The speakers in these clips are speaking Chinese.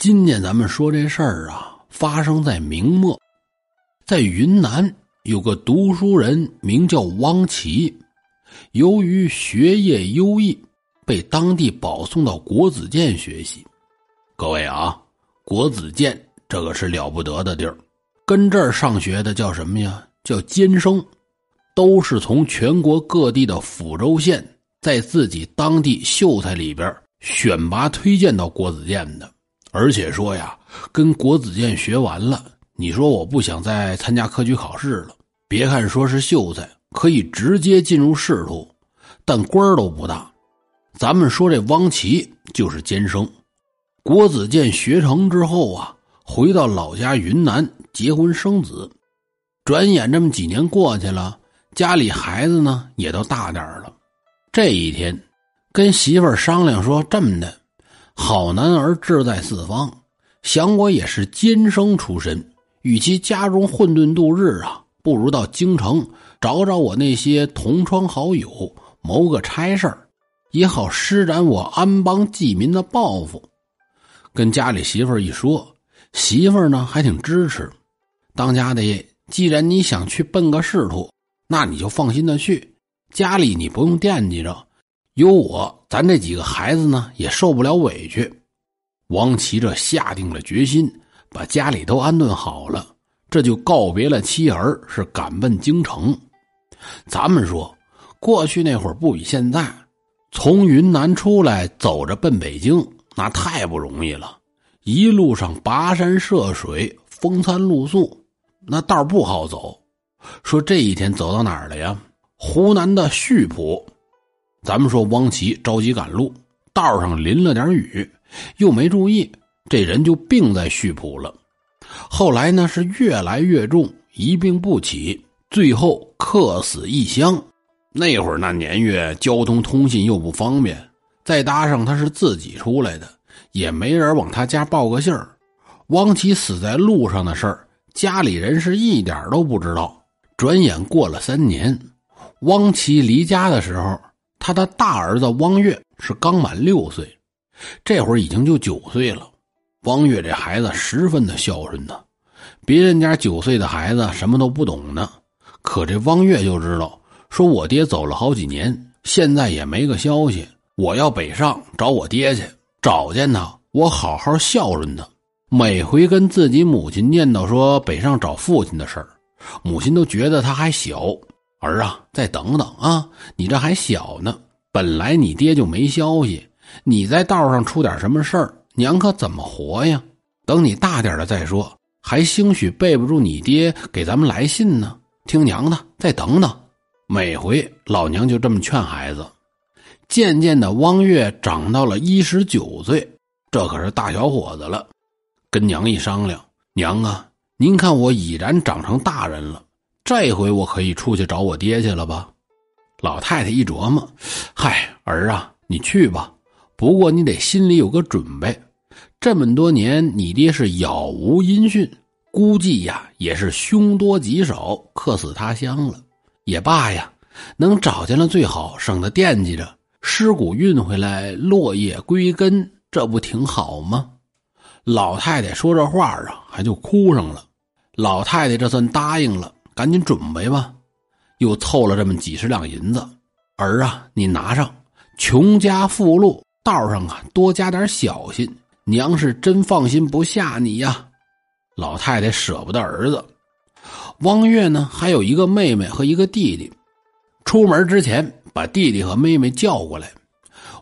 今天咱们说这事儿啊，发生在明末，在云南有个读书人名叫汪奇，由于学业优异，被当地保送到国子监学习。各位啊，国子监这个是了不得的地儿，跟这儿上学的叫什么呀？叫监生，都是从全国各地的抚州县，在自己当地秀才里边选拔推荐到国子监的。而且说呀，跟国子监学完了，你说我不想再参加科举考试了。别看说是秀才，可以直接进入仕途，但官儿都不大。咱们说这汪奇就是监生，国子监学成之后啊，回到老家云南结婚生子。转眼这么几年过去了，家里孩子呢也都大点了。这一天，跟媳妇儿商量说这么的。好男儿志在四方，想我也是监生出身，与其家中混沌度日啊，不如到京城找找我那些同窗好友，谋个差事也好施展我安邦济民的抱负。跟家里媳妇一说，媳妇呢还挺支持。当家的，既然你想去奔个仕途，那你就放心的去，家里你不用惦记着。有我，咱这几个孩子呢也受不了委屈。王琦这下定了决心，把家里都安顿好了，这就告别了妻儿，是赶奔京城。咱们说，过去那会儿不比现在，从云南出来走着奔北京，那太不容易了。一路上跋山涉水，风餐露宿，那道不好走。说这一天走到哪儿了呀？湖南的溆浦。咱们说汪琪着急赶路，道上淋了点雨，又没注意，这人就病在溆浦了。后来呢是越来越重，一病不起，最后客死异乡。那会儿那年月，交通通信又不方便，再搭上他是自己出来的，也没人往他家报个信儿。汪琪死在路上的事儿，家里人是一点都不知道。转眼过了三年，汪琪离家的时候。他的大儿子汪月是刚满六岁，这会儿已经就九岁了。汪月这孩子十分的孝顺呢，别人家九岁的孩子什么都不懂呢，可这汪月就知道，说我爹走了好几年，现在也没个消息。我要北上找我爹去，找见他，我好好孝顺他。每回跟自己母亲念叨说北上找父亲的事儿，母亲都觉得他还小。儿啊，再等等啊！你这还小呢，本来你爹就没消息，你在道上出点什么事儿，娘可怎么活呀？等你大点了再说，还兴许备不住你爹给咱们来信呢。听娘的，再等等。每回老娘就这么劝孩子。渐渐的，汪月长到了一十九岁，这可是大小伙子了。跟娘一商量，娘啊，您看我已然长成大人了。这回我可以出去找我爹去了吧？老太太一琢磨，嗨，儿啊，你去吧。不过你得心里有个准备，这么多年你爹是杳无音讯，估计呀也是凶多吉少，客死他乡了。也罢呀，能找见了最好，省得惦记着。尸骨运回来，落叶归根，这不挺好吗？老太太说这话啊，还就哭上了。老太太这算答应了。赶紧准备吧，又凑了这么几十两银子。儿啊，你拿上。穷家富路，道上啊多加点小心。娘是真放心不下你呀。老太太舍不得儿子。汪月呢，还有一个妹妹和一个弟弟。出门之前，把弟弟和妹妹叫过来。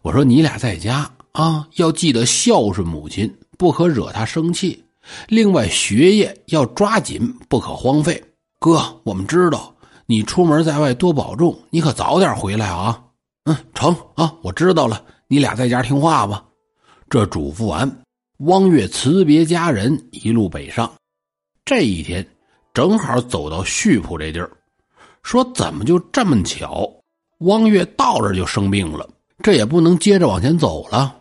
我说你俩在家啊，要记得孝顺母亲，不可惹她生气。另外，学业要抓紧，不可荒废。哥，我们知道你出门在外多保重，你可早点回来啊！嗯，成啊，我知道了。你俩在家听话吧。这嘱咐完，汪月辞别家人，一路北上。这一天，正好走到溆浦这地儿，说怎么就这么巧？汪月到这就生病了，这也不能接着往前走了，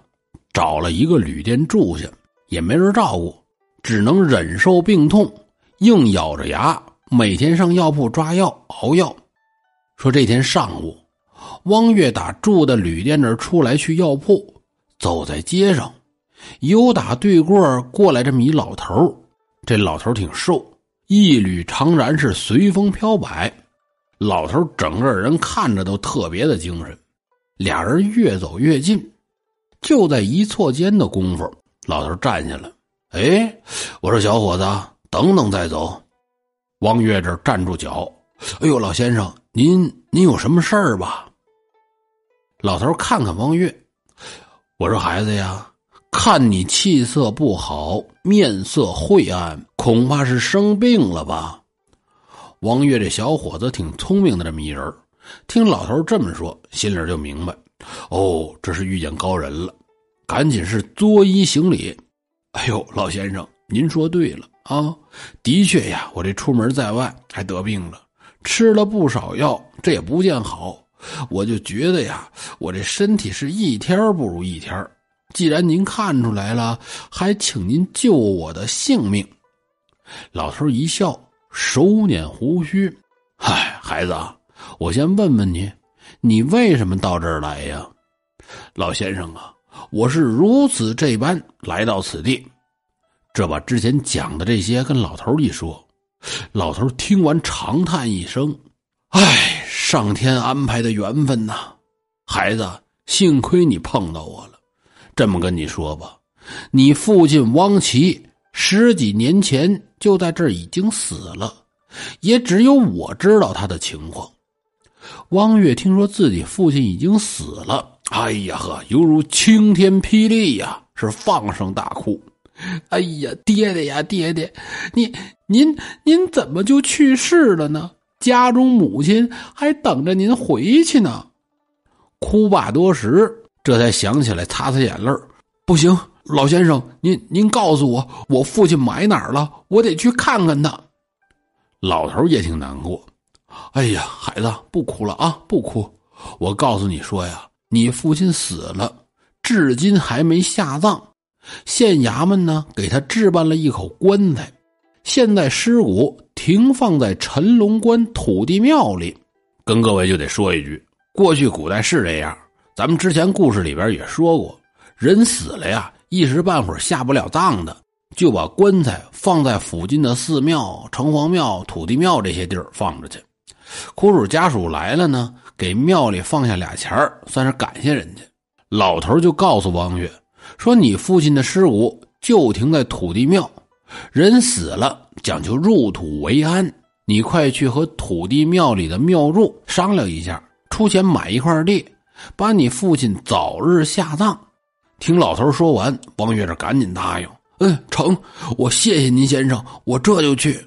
找了一个旅店住下，也没人照顾，只能忍受病痛，硬咬着牙。每天上药铺抓药熬药，说这天上午，汪月打住的旅店那儿出来去药铺，走在街上，有打对过过来这么一老头这老头挺瘦，一缕长髯是随风飘摆。老头整个人看着都特别的精神。俩人越走越近，就在一错间的功夫，老头站下了。哎，我说小伙子，等等再走。王月这站住脚。哎呦，老先生，您您有什么事儿吧？老头看看王月，我说孩子呀。看你气色不好，面色晦暗，恐怕是生病了吧？王月这小伙子挺聪明的，这么一人，听老头这么说，心里就明白，哦，这是遇见高人了，赶紧是作揖行礼。哎呦，老先生，您说对了啊，的确呀，我这出门在外还得病了，吃了不少药，这也不见好，我就觉得呀，我这身体是一天不如一天。既然您看出来了，还请您救我的性命。老头一笑，手捻胡须：“嗨，孩子，我先问问你，你为什么到这儿来呀？”老先生啊，我是如此这般来到此地。这把之前讲的这些跟老头一说，老头听完长叹一声：“唉，上天安排的缘分呐，孩子，幸亏你碰到我了。”这么跟你说吧，你父亲汪琦十几年前就在这儿已经死了，也只有我知道他的情况。汪月听说自己父亲已经死了，哎呀呵，犹如晴天霹雳呀，是放声大哭。哎呀，爹爹呀，爹爹，你您您怎么就去世了呢？家中母亲还等着您回去呢。哭罢多时。这才想起来，擦擦眼泪不行，老先生，您您告诉我，我父亲埋哪儿了？我得去看看他。老头也挺难过。哎呀，孩子，不哭了啊，不哭。我告诉你说呀，你父亲死了，至今还没下葬。县衙门呢，给他置办了一口棺材，现在尸骨停放在陈龙关土地庙里。跟各位就得说一句，过去古代是这样。咱们之前故事里边也说过，人死了呀，一时半会儿下不了葬的，就把棺材放在附近的寺庙、城隍庙、土地庙这些地儿放着去。苦主家属来了呢，给庙里放下俩钱算是感谢人家。老头就告诉王月说：“你父亲的尸骨就停在土地庙，人死了讲究入土为安，你快去和土地庙里的庙祝商量一下，出钱买一块地。”把你父亲早日下葬。听老头说完，王月这赶紧答应：“嗯，成，我谢谢您先生，我这就去。”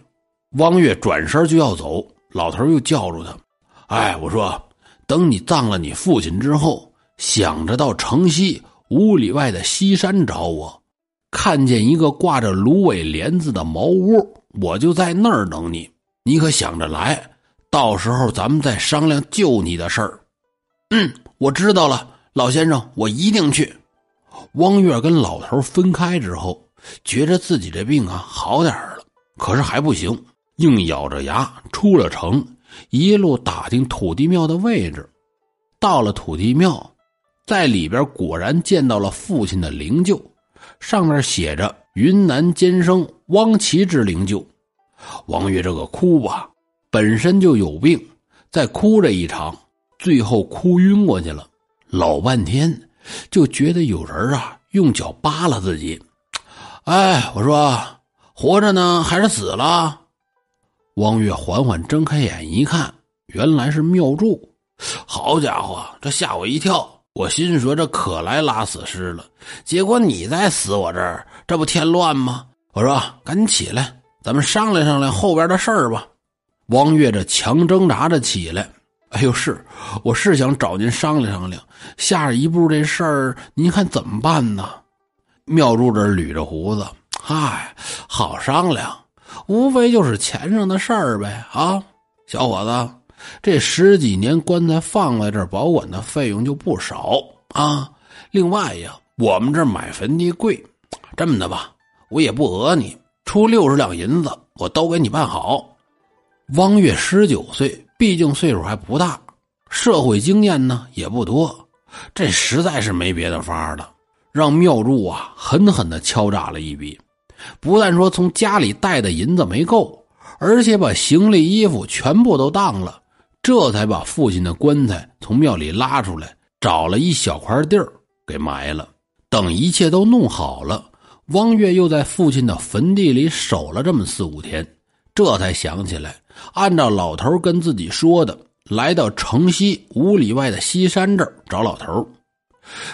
王月转身就要走，老头又叫住他：“哎，我说，等你葬了你父亲之后，想着到城西五里外的西山找我，看见一个挂着芦苇帘子的茅屋，我就在那儿等你。你可想着来，到时候咱们再商量救你的事儿。”嗯。我知道了，老先生，我一定去。汪月跟老头分开之后，觉着自己这病啊好点了，可是还不行，硬咬着牙出了城，一路打听土地庙的位置。到了土地庙，在里边果然见到了父亲的灵柩，上面写着“云南监生汪琦之灵柩”。王月这个哭吧，本身就有病，再哭这一场。最后哭晕过去了，老半天就觉得有人啊用脚扒拉自己。哎，我说活着呢还是死了？汪月缓缓睁开眼一看，原来是妙祝。好家伙，这吓我一跳！我心说这可来拉死尸了，结果你再死我这儿，这不添乱吗？我说赶紧起来，咱们商量商量后边的事儿吧。王月这强挣扎着起来。哎呦，是，我是想找您商量商量，下一步这事儿您看怎么办呢？庙祝这捋着胡子，嗨，好商量，无非就是钱上的事儿呗。啊，小伙子，这十几年棺材放在这，保管的费用就不少啊。另外呀，我们这买坟地贵，这么的吧，我也不讹你，出六十两银子，我都给你办好。汪月十九岁。毕竟岁数还不大，社会经验呢也不多，这实在是没别的法了。让庙祝啊狠狠的敲诈了一笔。不但说从家里带的银子没够，而且把行李衣服全部都当了，这才把父亲的棺材从庙里拉出来，找了一小块地儿给埋了。等一切都弄好了，汪月又在父亲的坟地里守了这么四五天，这才想起来，按照老头跟自己说的，来到城西五里外的西山这儿找老头。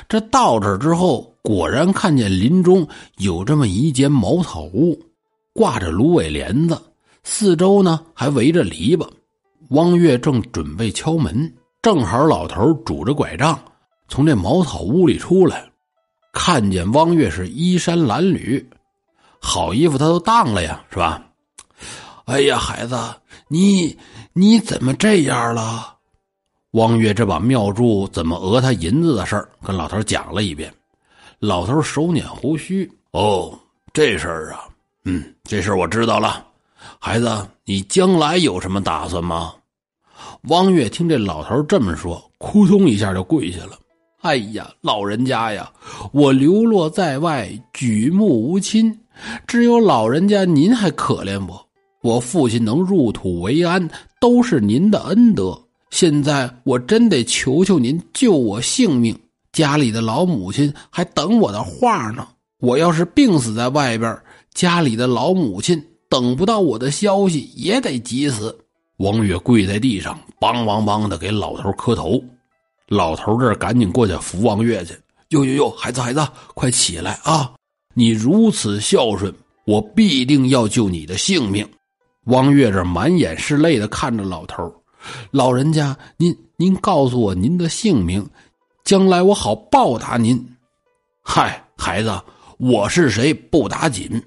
这到这儿之后。果然看见林中有这么一间茅草屋，挂着芦苇帘子，四周呢还围着篱笆。汪月正准备敲门，正好老头拄着拐杖从这茅草屋里出来，看见汪月是衣衫褴褛，好衣服他都当了呀，是吧？哎呀，孩子，你你怎么这样了？汪月这把庙祝怎么讹他银子的事儿跟老头讲了一遍。老头手捻胡须，哦，这事儿啊，嗯，这事儿我知道了。孩子，你将来有什么打算吗？汪月听这老头这么说，扑通一下就跪下了。哎呀，老人家呀，我流落在外，举目无亲，只有老人家您还可怜我。我父亲能入土为安，都是您的恩德。现在我真得求求您救我性命。家里的老母亲还等我的话呢。我要是病死在外边，家里的老母亲等不到我的消息，也得急死。王月跪在地上，梆梆梆的给老头磕头。老头这赶紧过去扶王月去。哟哟哟，孩子孩子，快起来啊！你如此孝顺，我必定要救你的性命。王月这满眼是泪的看着老头，老人家，您您告诉我您的姓名。将来我好报答您。嗨，孩子，我是谁不打紧，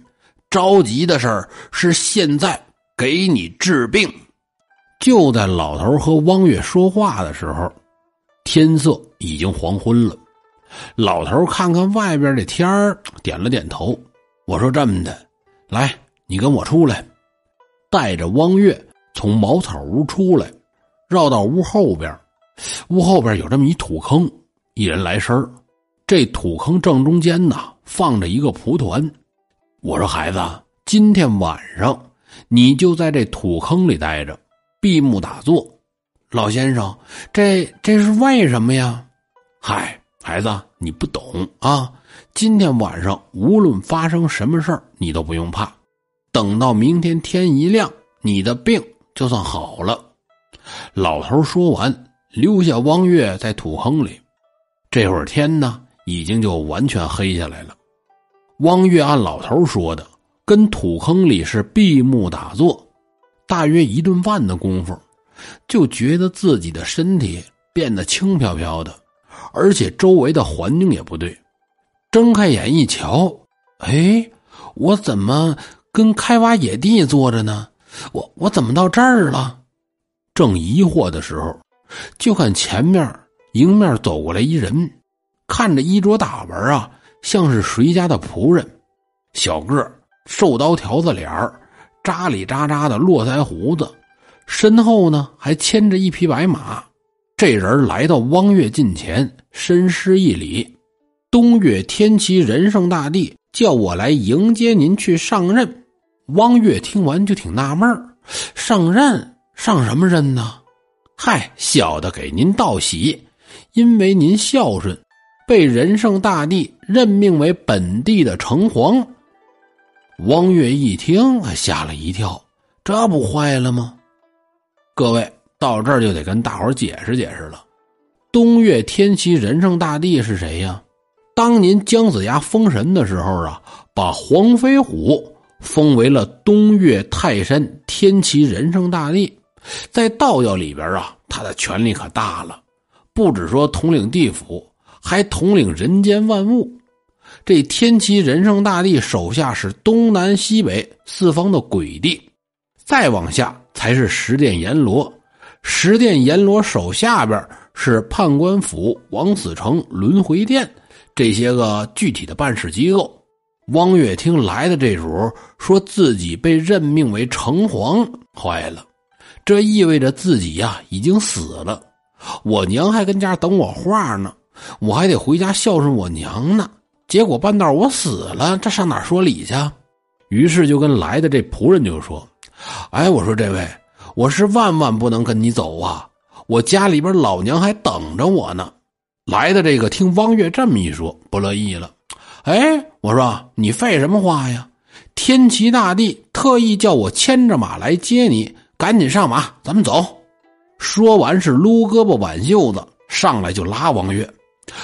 着急的事儿是现在给你治病。就在老头和汪月说话的时候，天色已经黄昏了。老头看看外边的天儿，点了点头。我说这么的，来，你跟我出来，带着汪月从茅草屋出来，绕到屋后边。屋后边有这么一土坑。一人来身这土坑正中间呢，放着一个蒲团。我说：“孩子，今天晚上你就在这土坑里待着，闭目打坐。”老先生，这这是为什么呀？嗨，孩子，你不懂啊！今天晚上无论发生什么事儿，你都不用怕。等到明天天一亮，你的病就算好了。老头说完，留下汪月在土坑里。这会儿天呢，已经就完全黑下来了。汪月按老头说的，跟土坑里是闭目打坐，大约一顿饭的功夫，就觉得自己的身体变得轻飘飘的，而且周围的环境也不对。睁开眼一瞧，哎，我怎么跟开挖野地坐着呢？我我怎么到这儿了？正疑惑的时候，就看前面。迎面走过来一人，看着衣着打扮啊，像是谁家的仆人，小个，瘦刀条子脸儿，扎里扎扎的络腮胡子，身后呢还牵着一匹白马。这人来到汪月近前，深施一礼：“东岳天齐仁圣大帝叫我来迎接您去上任。”汪月听完就挺纳闷上任上什么任呢？嗨，小的给您道喜。因为您孝顺，被仁圣大帝任命为本地的城隍。汪月一听，吓了一跳，这不坏了吗？各位到这儿就得跟大伙解释解释了。东岳天齐仁圣大帝是谁呀？当年姜子牙封神的时候啊，把黄飞虎封为了东岳泰山天齐仁圣大帝。在道教里边啊，他的权力可大了。不止说统领地府，还统领人间万物。这天齐仁圣大帝手下是东南西北四方的鬼帝，再往下才是十殿阎罗。十殿阎罗手下边是判官府、王子城、轮回殿这些个具体的办事机构。汪月听来的这主，说自己被任命为城隍，坏了，这意味着自己呀已经死了。我娘还跟家等我话呢，我还得回家孝顺我娘呢。结果半道我死了，这上哪说理去？于是就跟来的这仆人就说：“哎，我说这位，我是万万不能跟你走啊！我家里边老娘还等着我呢。”来的这个听汪月这么一说，不乐意了。哎，我说你废什么话呀？天齐大帝特意叫我牵着马来接你，赶紧上马，咱们走。说完是撸胳膊挽袖子，上来就拉汪月。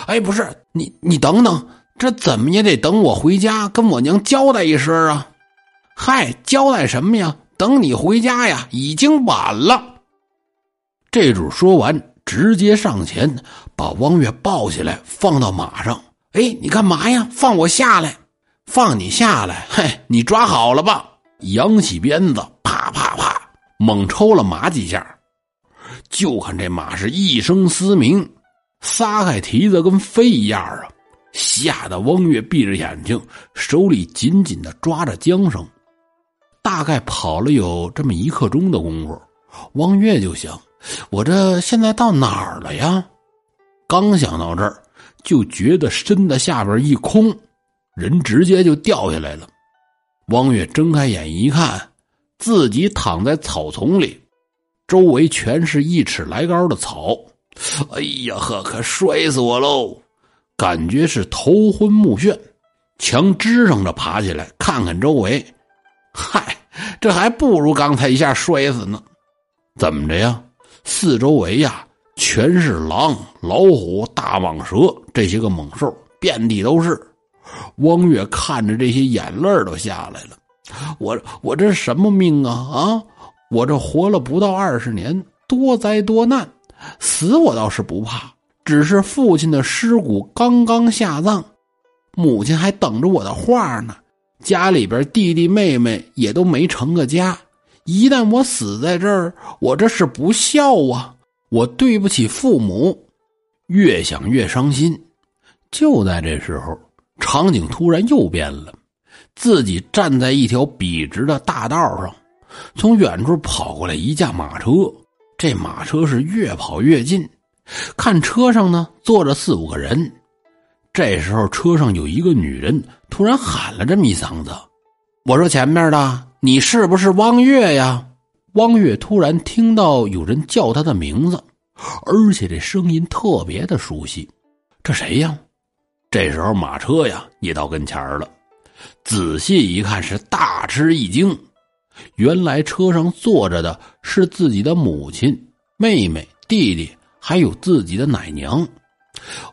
哎，不是你，你等等，这怎么也得等我回家跟我娘交代一声啊！嗨，交代什么呀？等你回家呀，已经晚了。这主说完，直接上前把汪月抱起来，放到马上。哎，你干嘛呀？放我下来！放你下来！嘿，你抓好了吧！扬起鞭子，啪啪啪，猛抽了马几下。就看这马是一声嘶鸣，撒开蹄子跟飞一样啊！吓得汪月闭着眼睛，手里紧紧的抓着缰绳。大概跑了有这么一刻钟的功夫，汪月就想：我这现在到哪儿了呀？刚想到这儿，就觉得身子下边一空，人直接就掉下来了。汪月睁开眼一看，自己躺在草丛里，周围全是一尺来高的草。哎呀呵，可摔死我喽！感觉是头昏目眩，强支撑着爬起来，看看周围。嗨，这还不如刚才一下摔死呢！怎么着呀？四周围呀，全是狼、老虎、大蟒蛇这些个猛兽，遍地都是。汪月看着这些，眼泪都下来了。我我这什么命啊啊！我这活了不到二十年，多灾多难，死我倒是不怕，只是父亲的尸骨刚刚下葬，母亲还等着我的话呢。家里边弟弟妹妹也都没成个家，一旦我死在这儿，我这是不孝啊！我对不起父母，越想越伤心。就在这时候，场景突然又变了，自己站在一条笔直的大道上，从远处跑过来一架马车，这马车是越跑越近，看车上呢坐着四五个人。这时候，车上有一个女人突然喊了这么一嗓子：“我说前面的，你是不是汪月呀？”汪月突然听到有人叫他的名字，而且这声音特别的熟悉。这谁呀？这时候马车呀也到跟前了，仔细一看是大吃一惊，原来车上坐着的是自己的母亲、妹妹、弟弟，还有自己的奶娘。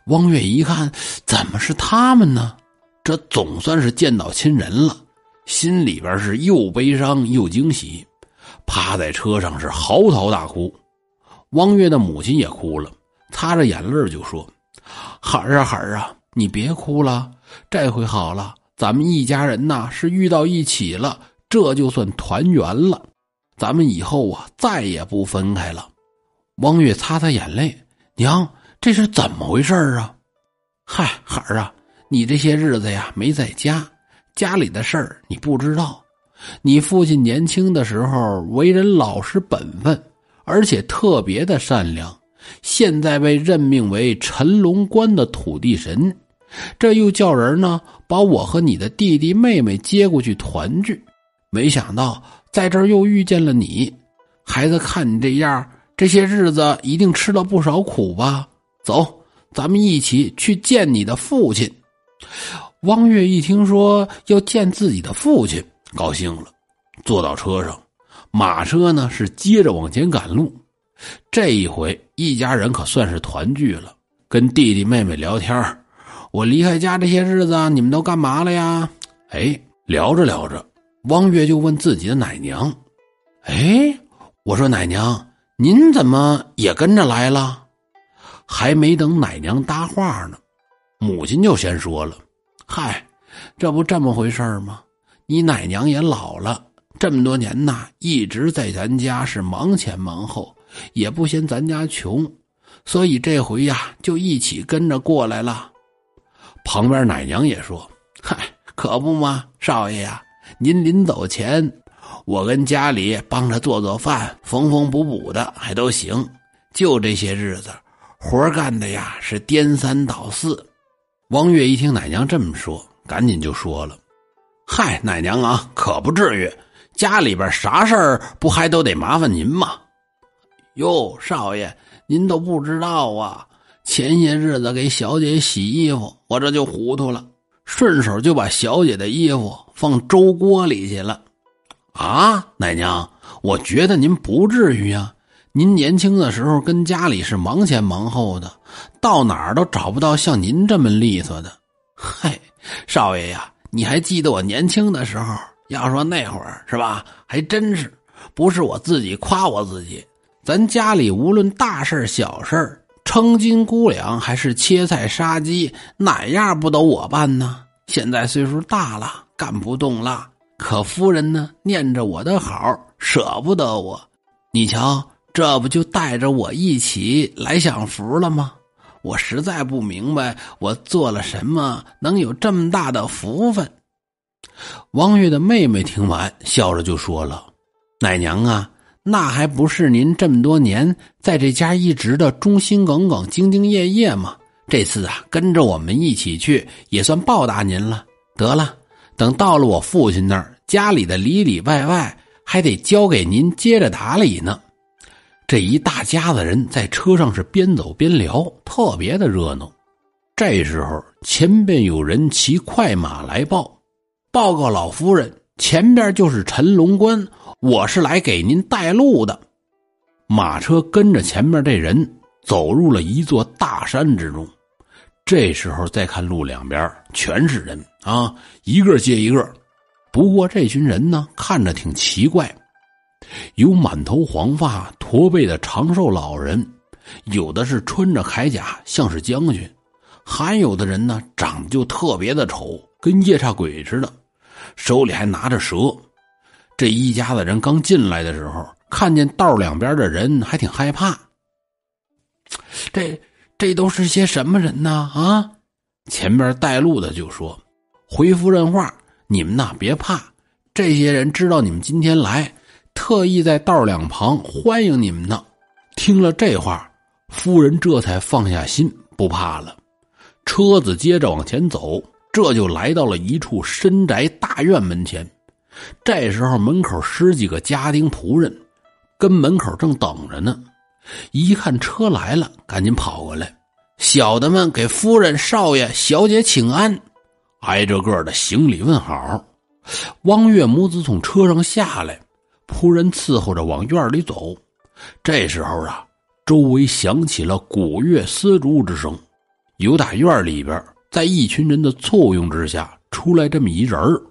汪月一看，怎么是他们呢？这总算是见到亲人了，心里边是又悲伤又惊喜，趴在车上是嚎啕大哭。汪月的母亲也哭了，擦着眼泪就说：“孩儿啊，孩儿啊，你别哭了，这回好了，咱们一家人呐是遇到一起了，这就算团圆了，咱们以后啊再也不分开了。”汪月擦擦眼泪，娘。这是怎么回事啊？嗨，孩儿啊，你这些日子呀没在家，家里的事儿你不知道。你父亲年轻的时候为人老实本分，而且特别的善良。现在被任命为陈龙关的土地神，这又叫人呢把我和你的弟弟妹妹接过去团聚。没想到在这儿又遇见了你，孩子，看你这样，这些日子一定吃了不少苦吧？走，咱们一起去见你的父亲。汪月一听说要见自己的父亲，高兴了，坐到车上，马车呢是接着往前赶路。这一回，一家人可算是团聚了，跟弟弟妹妹聊天我离开家这些日子，你们都干嘛了呀？哎，聊着聊着，汪月就问自己的奶娘：“哎，我说奶娘，您怎么也跟着来了？”还没等奶娘搭话呢，母亲就先说了：“嗨，这不这么回事吗？你奶娘也老了，这么多年呐，一直在咱家是忙前忙后，也不嫌咱家穷，所以这回呀，就一起跟着过来了。”旁边奶娘也说：“嗨，可不嘛，少爷呀，您临走前，我跟家里帮着做做饭，缝缝补补的还都行，就这些日子。”活干的呀是颠三倒四，汪月一听奶娘这么说，赶紧就说了：“嗨，奶娘啊，可不至于，家里边啥事儿不还都得麻烦您吗？”哟，少爷，您都不知道啊！前些日子给小姐洗衣服，我这就糊涂了，顺手就把小姐的衣服放粥锅里去了。啊，奶娘，我觉得您不至于啊。您年轻的时候跟家里是忙前忙后的，到哪儿都找不到像您这么利索的。嗨，少爷呀，你还记得我年轻的时候？要说那会儿是吧，还真是，不是我自己夸我自己。咱家里无论大事小事称斤估两还是切菜杀鸡，哪样不都我办呢？现在岁数大了，干不动了。可夫人呢，念着我的好，舍不得我。你瞧，这不就带着我一起来享福了吗？我实在不明白，我做了什么能有这么大的福分？王月的妹妹听完，笑着就说了：“奶娘啊。”那还不是您这么多年在这家一直的忠心耿耿、兢兢业业吗？这次啊，跟着我们一起去，也算报答您了。得了，等到了我父亲那儿，家里的里里外外还得交给您接着打理呢。这一大家子人在车上是边走边聊，特别的热闹。这时候，前边有人骑快马来报，报告老夫人，前边就是陈龙关。我是来给您带路的，马车跟着前面这人走入了一座大山之中。这时候再看路两边全是人啊，一个接一个。不过这群人呢，看着挺奇怪，有满头黄发、驼背的长寿老人，有的是穿着铠甲，像是将军；还有的人呢，长得就特别的丑，跟夜叉鬼似的，手里还拿着蛇。这一家子人刚进来的时候，看见道两边的人，还挺害怕。这这都是些什么人呢？啊！前边带路的就说：“回夫人话，你们呐别怕，这些人知道你们今天来，特意在道两旁欢迎你们呢。”听了这话，夫人这才放下心，不怕了。车子接着往前走，这就来到了一处深宅大院门前。这时候，门口十几个家丁仆人跟门口正等着呢。一看车来了，赶紧跑过来。小的们给夫人、少爷、小姐请安，挨着个的行礼问好。汪月母子从车上下来，仆人伺候着往院里走。这时候啊，周围响起了鼓乐丝竹之声。有打院里边，在一群人的簇拥之下，出来这么一人儿。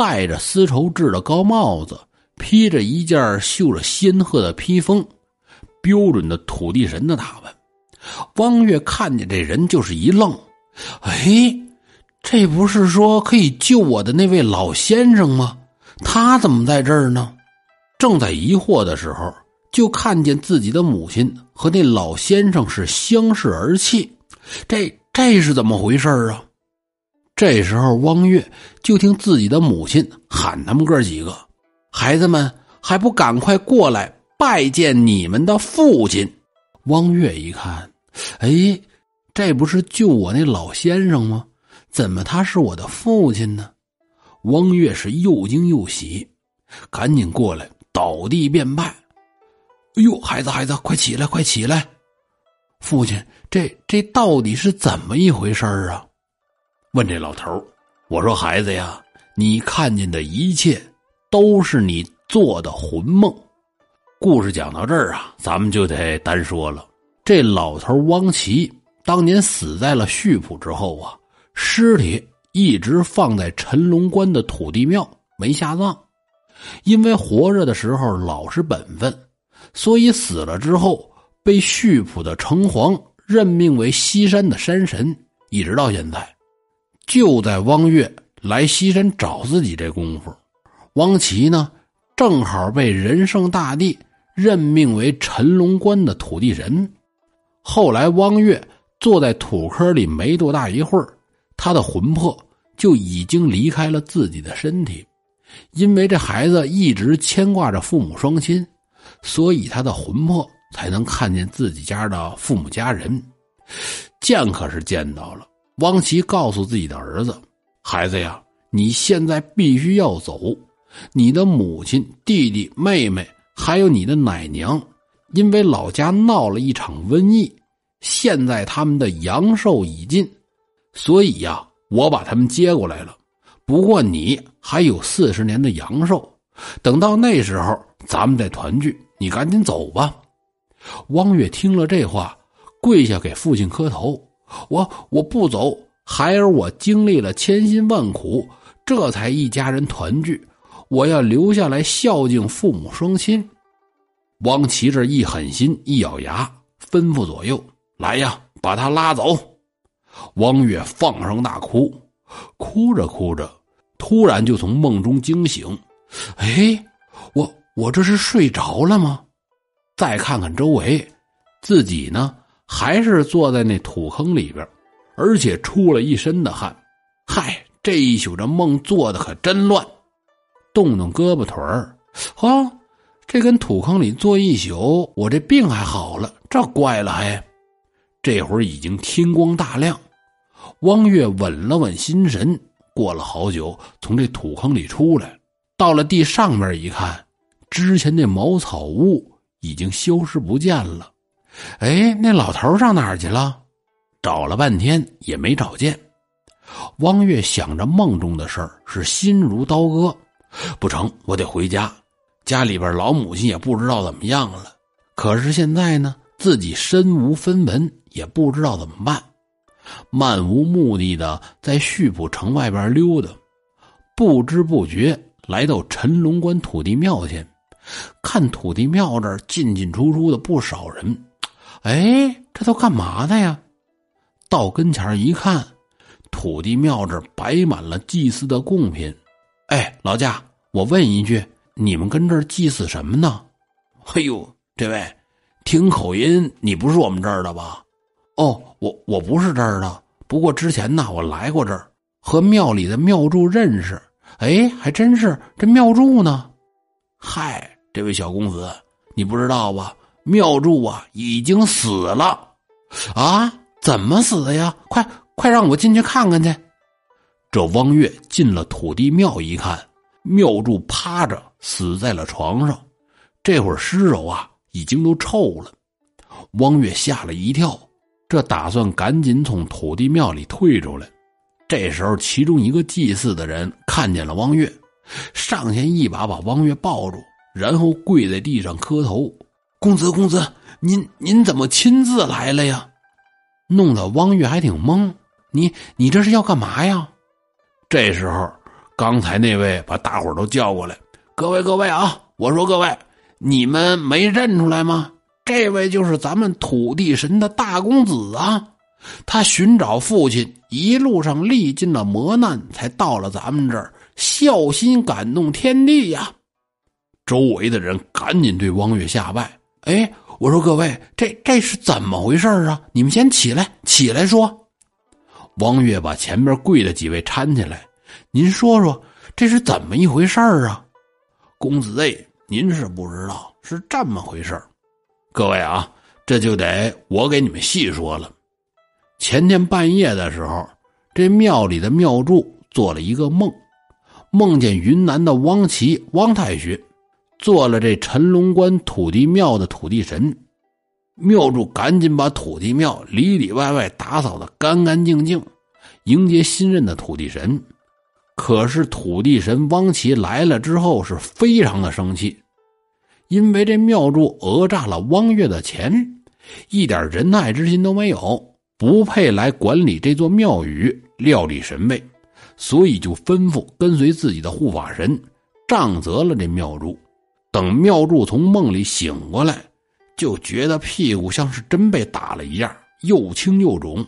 戴着丝绸制的高帽子，披着一件绣着仙鹤的披风，标准的土地神的打扮。汪月看见这人就是一愣：“哎，这不是说可以救我的那位老先生吗？他怎么在这儿呢？”正在疑惑的时候，就看见自己的母亲和那老先生是相视而泣。这这是怎么回事啊？这时候，汪月就听自己的母亲喊他们哥几个：“孩子们，还不赶快过来拜见你们的父亲！”汪月一看，哎，这不是救我那老先生吗？怎么他是我的父亲呢？汪月是又惊又喜，赶紧过来倒地便拜：“哎呦，孩子，孩子，快起来，快起来！父亲，这这到底是怎么一回事啊？”问这老头我说孩子呀，你看见的一切都是你做的魂梦。故事讲到这儿啊，咱们就得单说了。这老头汪奇当年死在了溆浦之后啊，尸体一直放在陈龙关的土地庙没下葬，因为活着的时候老实本分，所以死了之后被溆浦的城隍任命为西山的山神，一直到现在。就在汪月来西山找自己这功夫，汪琦呢正好被仁圣大帝任命为陈龙关的土地神。后来汪月坐在土坑里没多大一会儿，他的魂魄就已经离开了自己的身体。因为这孩子一直牵挂着父母双亲，所以他的魂魄才能看见自己家的父母家人。见可是见到了。汪琦告诉自己的儿子：“孩子呀，你现在必须要走。你的母亲、弟弟、妹妹，还有你的奶娘，因为老家闹了一场瘟疫，现在他们的阳寿已尽，所以呀，我把他们接过来了。不过你还有四十年的阳寿，等到那时候咱们再团聚。你赶紧走吧。”汪月听了这话，跪下给父亲磕头。我我不走，孩儿我经历了千辛万苦，这才一家人团聚。我要留下来孝敬父母双亲。汪琦这一狠心，一咬牙，吩咐左右：“来呀，把他拉走！”汪月放声大哭，哭着哭着，突然就从梦中惊醒。哎，我我这是睡着了吗？再看看周围，自己呢？还是坐在那土坑里边，而且出了一身的汗。嗨，这一宿这梦做的可真乱，动动胳膊腿儿，啊，这跟土坑里坐一宿，我这病还好了，这怪了还。这会儿已经天光大亮，汪月稳了稳心神，过了好久，从这土坑里出来，到了地上面一看，之前那茅草屋已经消失不见了。哎，那老头上哪儿去了？找了半天也没找见。汪月想着梦中的事儿，是心如刀割。不成，我得回家。家里边老母亲也不知道怎么样了。可是现在呢，自己身无分文，也不知道怎么办。漫无目的的在溆浦城外边溜达，不知不觉来到陈龙关土地庙前，看土地庙这儿进进出出的不少人。哎，这都干嘛的呀？到跟前一看，土地庙这摆满了祭祀的贡品。哎，老家，我问一句，你们跟这儿祭祀什么呢？嘿呦，这位，听口音，你不是我们这儿的吧？哦，我我不是这儿的，不过之前呢，我来过这儿，和庙里的庙祝认识。哎，还真是，这庙祝呢？嗨，这位小公子，你不知道吧？庙祝啊，已经死了，啊？怎么死的呀？快快让我进去看看去！这汪月进了土地庙一看，庙祝趴着死在了床上，这会儿尸肉啊已经都臭了。汪月吓了一跳，这打算赶紧从土地庙里退出来。这时候，其中一个祭祀的人看见了汪月，上前一把把汪月抱住，然后跪在地上磕头。公子，公子，您您怎么亲自来了呀？弄得汪月还挺懵。你你这是要干嘛呀？这时候，刚才那位把大伙都叫过来。各位各位啊，我说各位，你们没认出来吗？这位就是咱们土地神的大公子啊！他寻找父亲，一路上历尽了磨难，才到了咱们这儿，孝心感动天地呀！周围的人赶紧对汪月下拜。哎，我说各位，这这是怎么回事啊？你们先起来，起来说。王月把前边跪的几位搀起来，您说说这是怎么一回事啊？公子哎，您是不知道，是这么回事各位啊，这就得我给你们细说了。前天半夜的时候，这庙里的庙祝做了一个梦，梦见云南的汪琦汪太学。做了这陈龙关土地庙的土地神，庙主赶紧把土地庙里里外外打扫的干干净净，迎接新任的土地神。可是土地神汪琦来了之后是非常的生气，因为这庙主讹诈了汪月的钱，一点仁爱之心都没有，不配来管理这座庙宇，料理神位，所以就吩咐跟随自己的护法神，杖责了这庙主。等妙祝从梦里醒过来，就觉得屁股像是真被打了一样，又青又肿，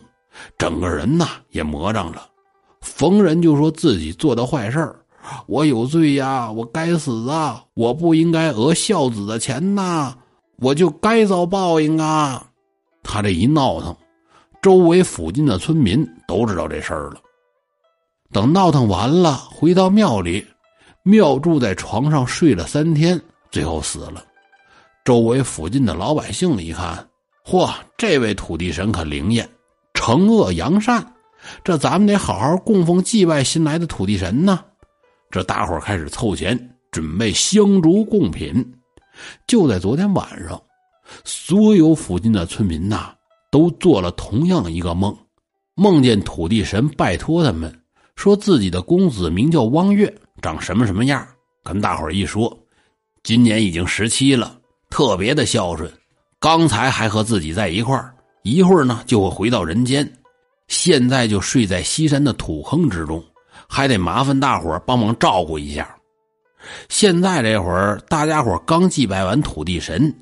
整个人呐也魔怔了。逢人就说自己做的坏事我有罪呀，我该死啊，我不应该讹孝子的钱呐，我就该遭报应啊。他这一闹腾，周围附近的村民都知道这事儿了。等闹腾完了，回到庙里，庙祝在床上睡了三天。最后死了，周围附近的老百姓一看，嚯，这位土地神可灵验，惩恶扬善，这咱们得好好供奉祭拜新来的土地神呢。这大伙开始凑钱，准备香烛贡品。就在昨天晚上，所有附近的村民呐，都做了同样一个梦，梦见土地神拜托他们，说自己的公子名叫汪月，长什么什么样。跟大伙一说，今年已经十七了，特别的孝顺，刚才还和自己在一块儿，一会儿呢就会回到人间。现在就睡在西山的土坑之中，还得麻烦大伙帮忙照顾一下。现在这会儿，大家伙刚祭拜完土地神，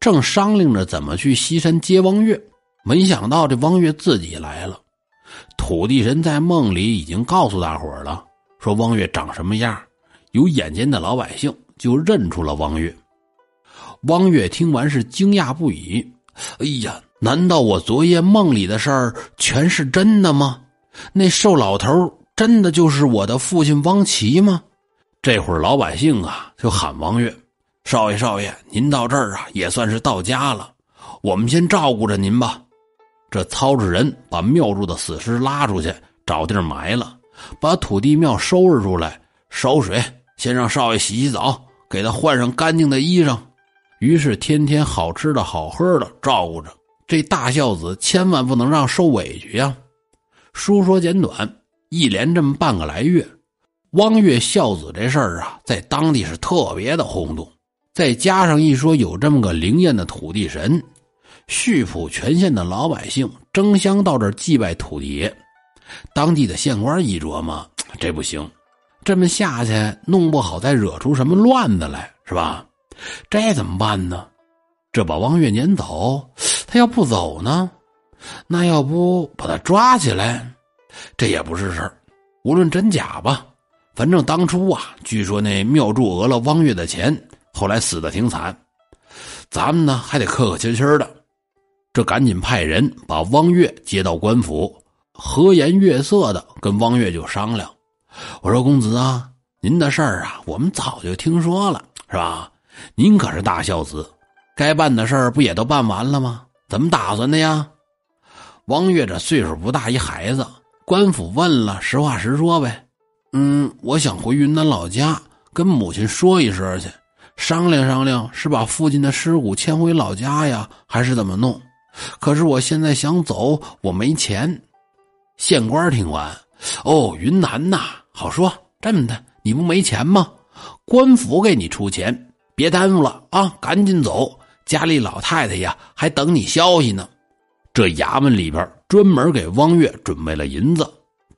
正商量着怎么去西山接汪月。没想到这汪月自己来了。土地神在梦里已经告诉大伙了，说汪月长什么样，有眼尖的老百姓就认出了汪月。汪月听完是惊讶不已，哎呀！难道我昨夜梦里的事儿全是真的吗？那瘦老头真的就是我的父亲汪奇吗？这会儿老百姓啊就喊王月少爷少爷，您到这儿啊也算是到家了，我们先照顾着您吧。这操持人把庙住的死尸拉出去，找地儿埋了，把土地庙收拾出来，烧水，先让少爷洗洗澡，给他换上干净的衣裳。于是天天好吃的好喝的照顾着。这大孝子千万不能让受委屈呀！书说简短，一连这么半个来月，汪月孝子这事儿啊，在当地是特别的轰动。再加上一说有这么个灵验的土地神，溆浦全县的老百姓争相到这儿祭拜土地爷。当地的县官一琢磨，这不行，这么下去弄不好再惹出什么乱子来，是吧？这怎么办呢？这把汪月撵走。他要不走呢？那要不把他抓起来？这也不是事儿。无论真假吧，反正当初啊，据说那庙祝讹了汪月的钱，后来死的挺惨。咱们呢还得客客气气的。这赶紧派人把汪月接到官府，和颜悦色的跟汪月就商量。我说公子啊，您的事儿啊，我们早就听说了，是吧？您可是大孝子，该办的事儿不也都办完了吗？怎么打算的呀？王月这岁数不大，一孩子。官府问了，实话实说呗。嗯，我想回云南老家跟母亲说一声去，商量商量，是把父亲的尸骨迁回老家呀，还是怎么弄？可是我现在想走，我没钱。县官听完，哦，云南呐，好说。这么的，你不没钱吗？官府给你出钱，别耽误了啊，赶紧走。家里老太太呀，还等你消息呢。这衙门里边专门给汪月准备了银子，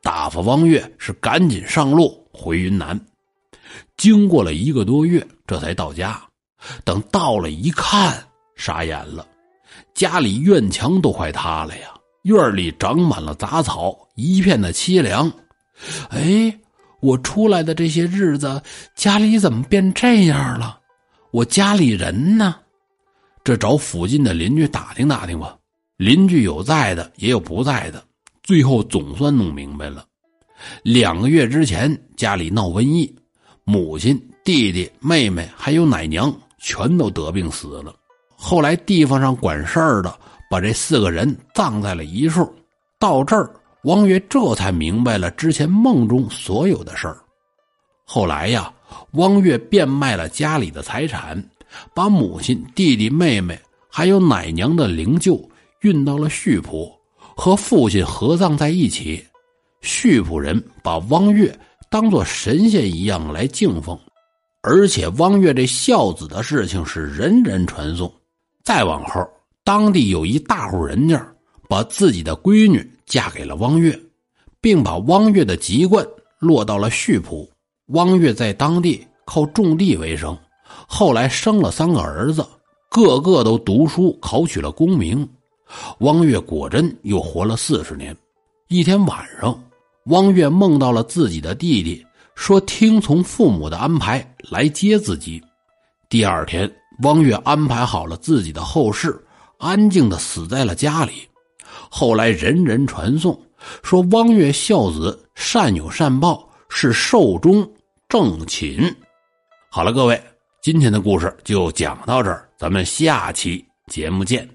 打发汪月是赶紧上路回云南。经过了一个多月，这才到家。等到了一看，傻眼了，家里院墙都快塌了呀！院里长满了杂草，一片的凄凉。哎，我出来的这些日子，家里怎么变这样了？我家里人呢？这找附近的邻居打听打听吧，邻居有在的，也有不在的，最后总算弄明白了。两个月之前家里闹瘟疫，母亲、弟弟、妹妹还有奶娘全都得病死了。后来地方上管事儿的把这四个人葬在了一处。到这儿，王月这才明白了之前梦中所有的事儿。后来呀，汪月变卖了家里的财产。把母亲、弟弟、妹妹还有奶娘的灵柩运到了溆浦，和父亲合葬在一起。溆浦人把汪月当作神仙一样来敬奉，而且汪月这孝子的事情是人人传颂。再往后，当地有一大户人家把自己的闺女嫁给了汪月，并把汪月的籍贯落到了溆浦。汪月在当地靠种地为生。后来生了三个儿子，个个都读书考取了功名。汪月果真又活了四十年。一天晚上，汪月梦到了自己的弟弟，说听从父母的安排来接自己。第二天，汪月安排好了自己的后事，安静的死在了家里。后来人人传颂，说汪月孝子善有善报，是寿终正寝。好了，各位。今天的故事就讲到这儿，咱们下期节目见。